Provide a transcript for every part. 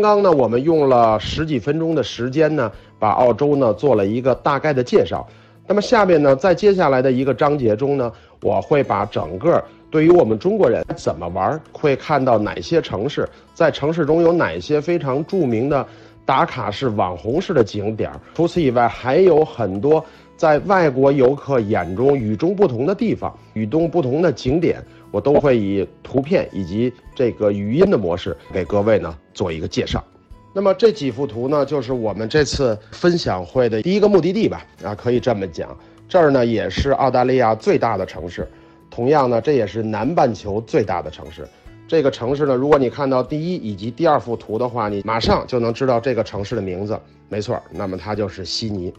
刚刚呢，我们用了十几分钟的时间呢，把澳洲呢做了一个大概的介绍。那么下面呢，在接下来的一个章节中呢，我会把整个对于我们中国人怎么玩，会看到哪些城市，在城市中有哪些非常著名的打卡式、网红式的景点。除此以外，还有很多在外国游客眼中与众不同的地方、与众不同的景点。我都会以图片以及这个语音的模式给各位呢做一个介绍。那么这几幅图呢，就是我们这次分享会的第一个目的地吧？啊，可以这么讲，这儿呢也是澳大利亚最大的城市，同样呢，这也是南半球最大的城市。这个城市呢，如果你看到第一以及第二幅图的话，你马上就能知道这个城市的名字。没错，那么它就是悉尼。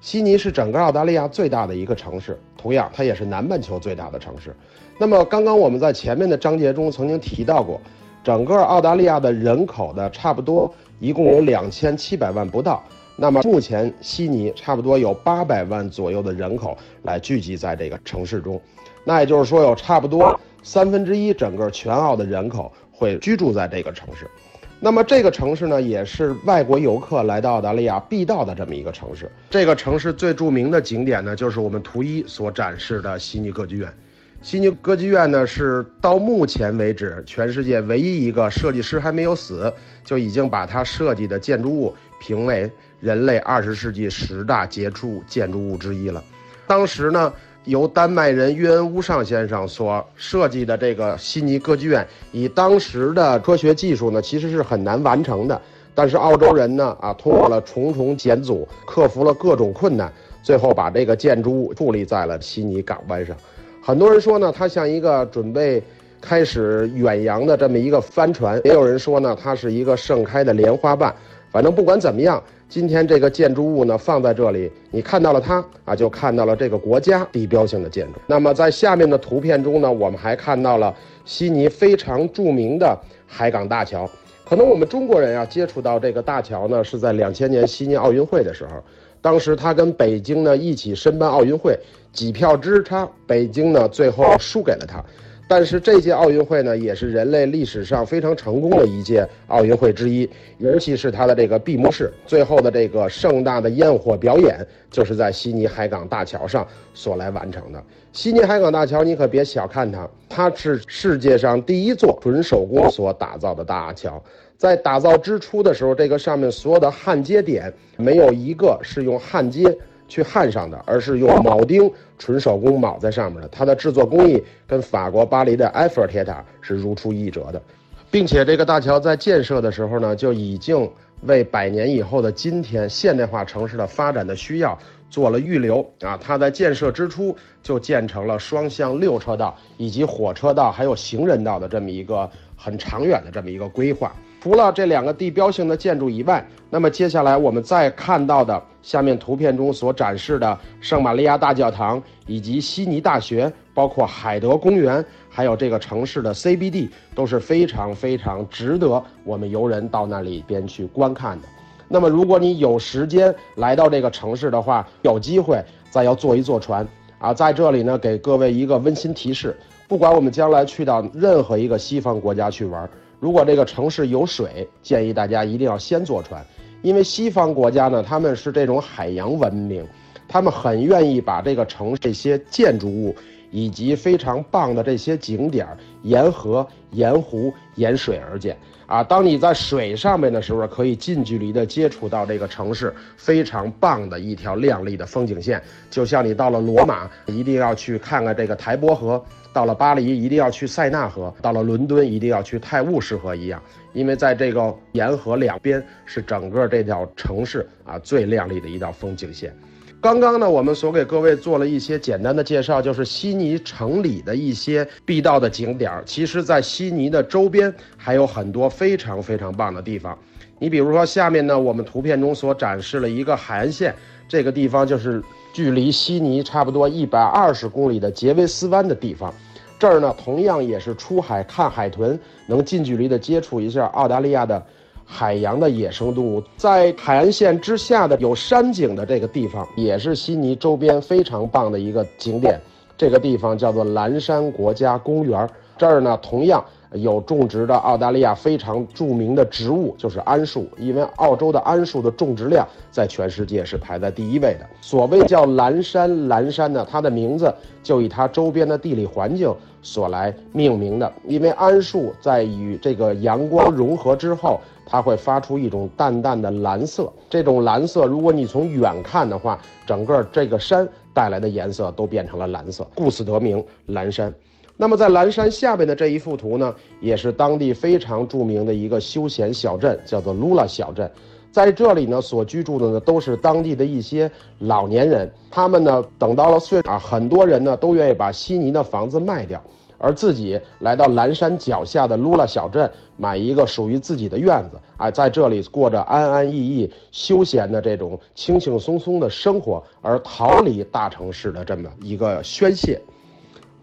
悉尼是整个澳大利亚最大的一个城市，同样它也是南半球最大的城市。那么刚刚我们在前面的章节中曾经提到过，整个澳大利亚的人口的差不多一共有两千七百万不到。那么目前悉尼差不多有八百万左右的人口来聚集在这个城市中，那也就是说有差不多三分之一整个全澳的人口会居住在这个城市。那么这个城市呢，也是外国游客来到澳大利亚必到的这么一个城市。这个城市最著名的景点呢，就是我们图一所展示的悉尼歌剧院。悉尼歌剧院呢，是到目前为止全世界唯一一个设计师还没有死，就已经把他设计的建筑物评为人类二十世纪十大杰出建筑物之一了。当时呢。由丹麦人约恩乌尚先生所设计的这个悉尼歌剧院，以当时的科学技术呢，其实是很难完成的。但是澳洲人呢，啊，通过了重重险阻，克服了各种困难，最后把这个建筑物矗立在了悉尼港湾上。很多人说呢，它像一个准备开始远洋的这么一个帆船；也有人说呢，它是一个盛开的莲花瓣。反正不管怎么样。今天这个建筑物呢放在这里，你看到了它啊，就看到了这个国家地标性的建筑。那么在下面的图片中呢，我们还看到了悉尼非常著名的海港大桥。可能我们中国人啊接触到这个大桥呢，是在两千年悉尼奥运会的时候，当时他跟北京呢一起申办奥运会，几票之差，北京呢最后输给了他。但是这届奥运会呢，也是人类历史上非常成功的一届奥运会之一，尤其是它的这个闭幕式，最后的这个盛大的烟火表演，就是在悉尼海港大桥上所来完成的。悉尼海港大桥，你可别小看它，它是世界上第一座纯手工所打造的大桥。在打造之初的时候，这个上面所有的焊接点没有一个是用焊接。去焊上的，而是用铆钉纯手工铆在上面的。它的制作工艺跟法国巴黎的埃菲尔铁塔是如出一辙的，并且这个大桥在建设的时候呢，就已经为百年以后的今天现代化城市的发展的需要做了预留啊。它在建设之初就建成了双向六车道以及火车道还有行人道的这么一个很长远的这么一个规划。除了这两个地标性的建筑以外，那么接下来我们再看到的下面图片中所展示的圣玛利亚大教堂，以及悉尼大学，包括海德公园，还有这个城市的 CBD，都是非常非常值得我们游人到那里边去观看的。那么，如果你有时间来到这个城市的话，有机会再要坐一坐船啊，在这里呢，给各位一个温馨提示：不管我们将来去到任何一个西方国家去玩。如果这个城市有水，建议大家一定要先坐船，因为西方国家呢，他们是这种海洋文明，他们很愿意把这个城这些建筑物以及非常棒的这些景点沿河、沿湖、沿水而建。啊，当你在水上面的时候，可以近距离的接触到这个城市非常棒的一条亮丽的风景线，就像你到了罗马，一定要去看看这个台伯河。到了巴黎，一定要去塞纳河；到了伦敦，一定要去泰晤士河一样，因为在这个沿河两边是整个这条城市啊最亮丽的一道风景线。刚刚呢，我们所给各位做了一些简单的介绍，就是悉尼城里的一些必到的景点儿。其实，在悉尼的周边还有很多非常非常棒的地方。你比如说，下面呢，我们图片中所展示了一个海岸线，这个地方就是距离悉尼差不多一百二十公里的杰维斯湾的地方。这儿呢，同样也是出海看海豚，能近距离的接触一下澳大利亚的海洋的野生动物。在海岸线之下的有山景的这个地方，也是悉尼周边非常棒的一个景点。这个地方叫做蓝山国家公园。这儿呢，同样有种植的澳大利亚非常著名的植物就是桉树，因为澳洲的桉树的种植量在全世界是排在第一位的。所谓叫蓝山，蓝山呢，它的名字就以它周边的地理环境所来命名的。因为桉树在与这个阳光融合之后，它会发出一种淡淡的蓝色。这种蓝色，如果你从远看的话，整个这个山带来的颜色都变成了蓝色，故此得名蓝山。那么在蓝山下边的这一幅图呢，也是当地非常著名的一个休闲小镇，叫做 Lula 小镇。在这里呢，所居住的呢都是当地的一些老年人，他们呢等到了岁啊，很多人呢都愿意把悉尼的房子卖掉，而自己来到蓝山脚下的 Lula 小镇，买一个属于自己的院子啊，在这里过着安安逸逸、休闲的这种轻轻松松的生活，而逃离大城市的这么一个宣泄。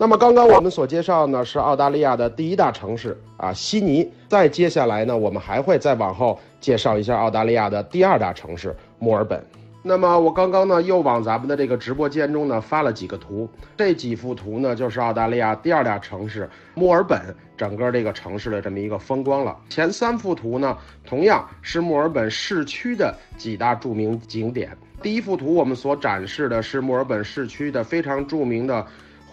那么刚刚我们所介绍呢是澳大利亚的第一大城市啊悉尼，再接下来呢我们还会再往后介绍一下澳大利亚的第二大城市墨尔本。那么我刚刚呢又往咱们的这个直播间中呢发了几个图，这几幅图呢就是澳大利亚第二大城市墨尔本整个这个城市的这么一个风光了。前三幅图呢同样是墨尔本市区的几大著名景点。第一幅图我们所展示的是墨尔本市区的非常著名的。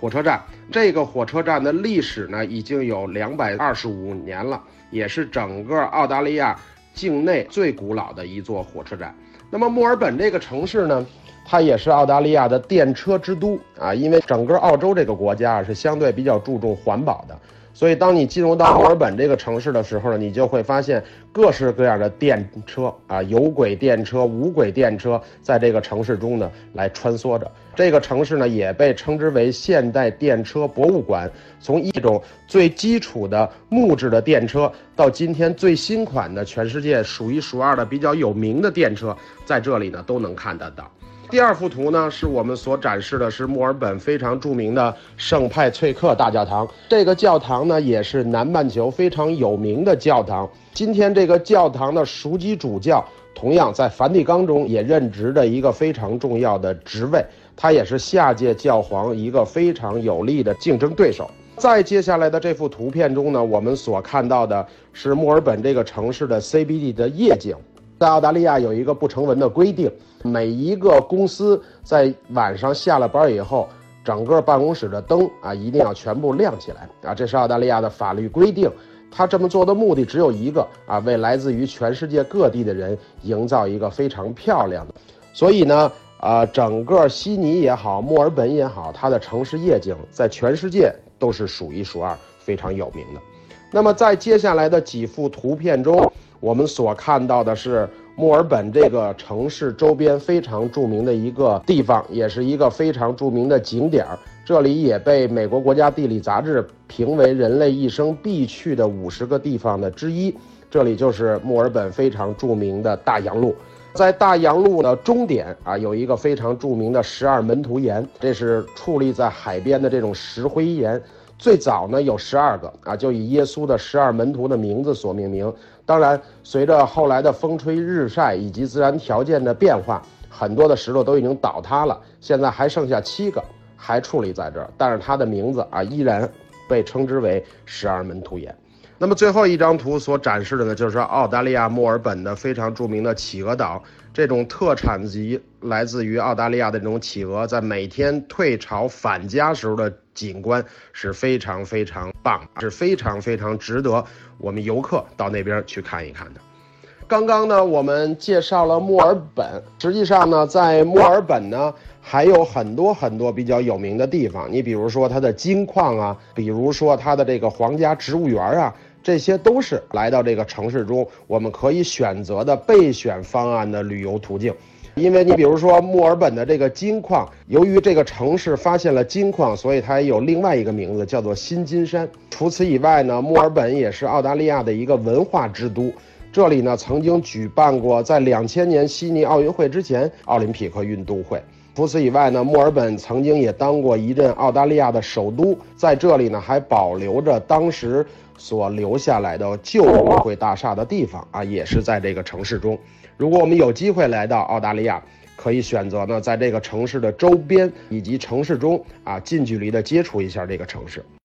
火车站，这个火车站的历史呢，已经有两百二十五年了，也是整个澳大利亚境内最古老的一座火车站。那么墨尔本这个城市呢，它也是澳大利亚的电车之都啊，因为整个澳洲这个国家是相对比较注重环保的。所以，当你进入到墨尔本这个城市的时候呢，你就会发现各式各样的电车啊，有轨电车、无轨电车在这个城市中呢来穿梭着。这个城市呢也被称之为现代电车博物馆。从一种最基础的木质的电车，到今天最新款的全世界数一数二的比较有名的电车，在这里呢都能看得到。第二幅图呢，是我们所展示的，是墨尔本非常著名的圣派翠克大教堂。这个教堂呢，也是南半球非常有名的教堂。今天这个教堂的赎基主教，同样在梵蒂冈中也任职的一个非常重要的职位，他也是下届教皇一个非常有力的竞争对手。在接下来的这幅图片中呢，我们所看到的是墨尔本这个城市的 CBD 的夜景。在澳大利亚有一个不成文的规定，每一个公司在晚上下了班以后，整个办公室的灯啊一定要全部亮起来啊，这是澳大利亚的法律规定。他这么做的目的只有一个啊，为来自于全世界各地的人营造一个非常漂亮的。所以呢，啊，整个悉尼也好，墨尔本也好，它的城市夜景在全世界都是数一数二非常有名的。那么在接下来的几幅图片中。我们所看到的是墨尔本这个城市周边非常著名的一个地方，也是一个非常著名的景点儿。这里也被美国国家地理杂志评为人类一生必去的五十个地方的之一。这里就是墨尔本非常著名的大洋路，在大洋路的终点啊，有一个非常著名的十二门徒岩，这是矗立在海边的这种石灰岩。最早呢有十二个啊，就以耶稣的十二门徒的名字所命名。当然，随着后来的风吹日晒以及自然条件的变化，很多的石头都已经倒塌了。现在还剩下七个还矗立在这儿，但是它的名字啊依然被称之为十二门徒岩。那么最后一张图所展示的呢，就是澳大利亚墨尔本的非常著名的企鹅岛。这种特产级来自于澳大利亚的这种企鹅，在每天退潮返家时候的景观是非常非常棒，是非常非常值得我们游客到那边去看一看的。刚刚呢，我们介绍了墨尔本，实际上呢，在墨尔本呢还有很多很多比较有名的地方，你比如说它的金矿啊，比如说它的这个皇家植物园啊。这些都是来到这个城市中我们可以选择的备选方案的旅游途径，因为你比如说墨尔本的这个金矿，由于这个城市发现了金矿，所以它也有另外一个名字叫做新金山。除此以外呢，墨尔本也是澳大利亚的一个文化之都，这里呢曾经举办过在两千年悉尼奥运会之前奥林匹克运动会。除此以外呢，墨尔本曾经也当过一任澳大利亚的首都，在这里呢还保留着当时。所留下来的旧国会大厦的地方啊，也是在这个城市中。如果我们有机会来到澳大利亚，可以选择呢，在这个城市的周边以及城市中啊，近距离的接触一下这个城市。